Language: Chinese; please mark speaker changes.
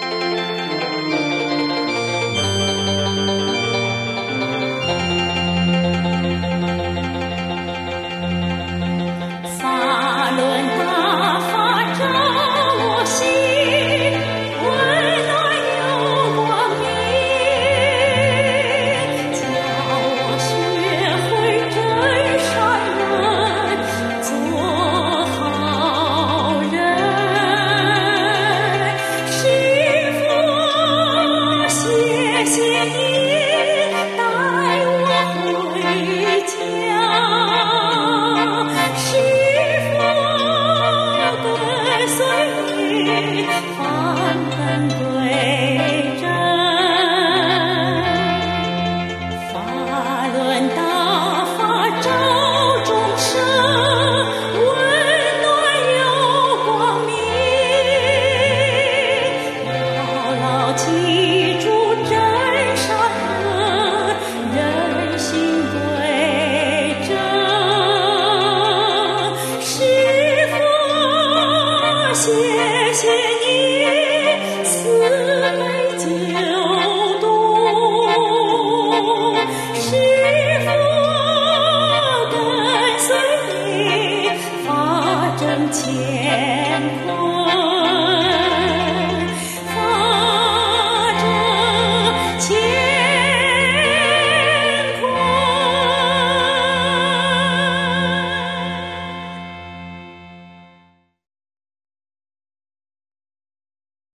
Speaker 1: 法谢谢你，慈悲救度，是否跟随你，法正乾坤。